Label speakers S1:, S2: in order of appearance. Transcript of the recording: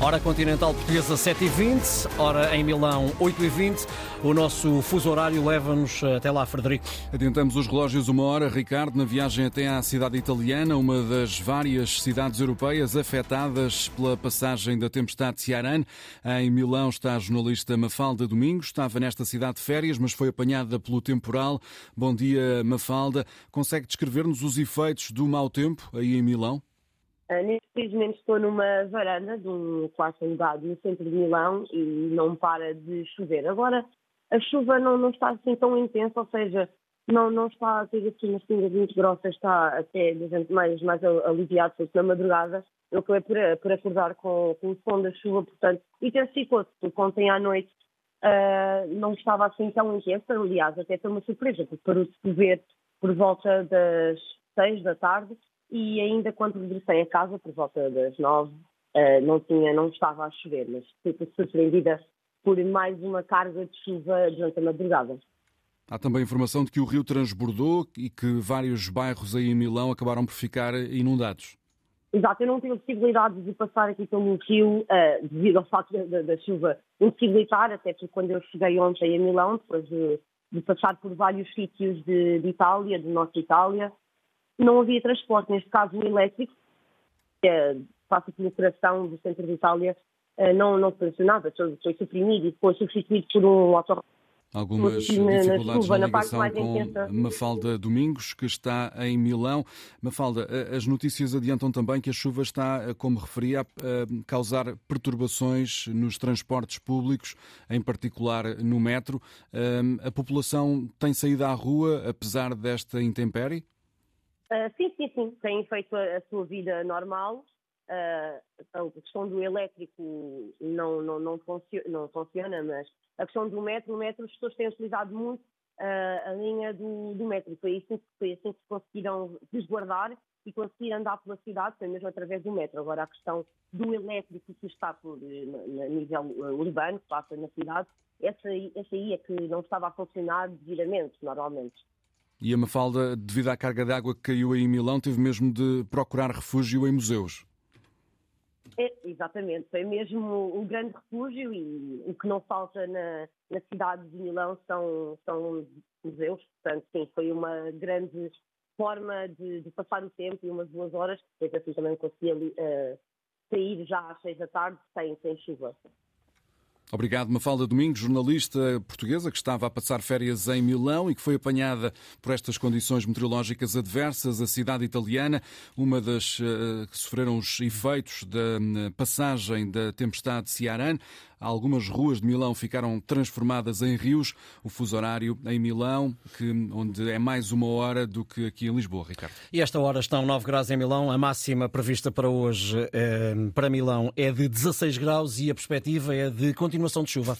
S1: Hora continental portuguesa 7h20, hora em Milão 8h20. O nosso fuso horário leva-nos até lá, Frederico.
S2: Adiantamos os relógios uma hora, Ricardo, na viagem até à cidade italiana, uma das várias cidades europeias afetadas pela passagem da tempestade Ciaran. Em Milão está a jornalista Mafalda Domingos. Estava nesta cidade de férias, mas foi apanhada pelo temporal. Bom dia, Mafalda. Consegue descrever-nos os efeitos do mau tempo aí em Milão?
S3: Uh, neste preciso estou numa varanda de um quarto alugado no centro de Milão e não para de chover. Agora, a chuva não, não está assim tão intensa, ou seja, não, não está a ter assim umas pingas muito grossas, está até gente mais, mais aliviado, porque na madrugada eu acabei por, por acordar com, com o som da chuva, portanto, intensificou-se, porque ontem à noite uh, não estava assim tão intensa, aliás, até foi uma surpresa, porque parou-se de chover por volta das seis da tarde e ainda quando regressei a casa, por volta das nove, uh, não, tinha, não estava a chover, mas fui surpreendida por mais uma carga de chuva durante a madrugada.
S2: Há também informação de que o rio transbordou e que vários bairros aí em Milão acabaram por ficar inundados.
S3: Exato, eu não tive a possibilidade de passar aqui pelo rio uh, devido ao facto da, da, chuva impossibilitar, até porque quando eu cheguei ontem a Milão, depois de, de passar por vários sítios de, de Itália, de Norte Itália, não havia transporte, neste caso o elétrico, que é, passa pelo coração do centro de Itália, eh, não, não funcionava, foi suprimido e foi substituído por um auto
S2: Algumas dificuldades chuva, na ligação na com Mafalda Domingos, que está em Milão. Mafalda, eh, as notícias adiantam também que a chuva está, eh, como referia, a causar perturbações nos transportes públicos, em particular no metro. A população tem saído à rua, apesar desta intempérie?
S3: Uh, sim, sim, sim. Têm feito a, a sua vida normal. Uh, a questão do elétrico não, não, não, funcio não, funciona, mas a questão do metro, o metro, as pessoas têm utilizado muito uh, a linha do, do metro. Foi assim, foi assim que conseguiram resguardar e conseguir andar pela cidade, foi mesmo através do metro. Agora, a questão do elétrico que está por, a nível urbano, que passa na cidade, essa, essa aí é que não estava a funcionar devidamente, normalmente.
S2: E a Mafalda, devido à carga de água que caiu aí em Milão, teve mesmo de procurar refúgio em museus.
S3: É, exatamente, foi mesmo um grande refúgio e o que não falta na, na cidade de Milão são, são museus, portanto, sim, foi uma grande forma de, de passar o tempo e umas duas horas, depois assim também conseguia uh, sair já às seis da tarde sem, sem chuva.
S2: Obrigado, Mafalda Domingos, jornalista portuguesa que estava a passar férias em Milão e que foi apanhada por estas condições meteorológicas adversas. A cidade italiana, uma das uh, que sofreram os efeitos da uh, passagem da tempestade Ciaran. Algumas ruas de Milão ficaram transformadas em rios. O fuso horário em Milão, que, onde é mais uma hora do que aqui em Lisboa, Ricardo.
S1: E esta hora estão 9 graus em Milão. A máxima prevista para hoje, eh, para Milão, é de 16 graus e a perspectiva é de continuação de chuva.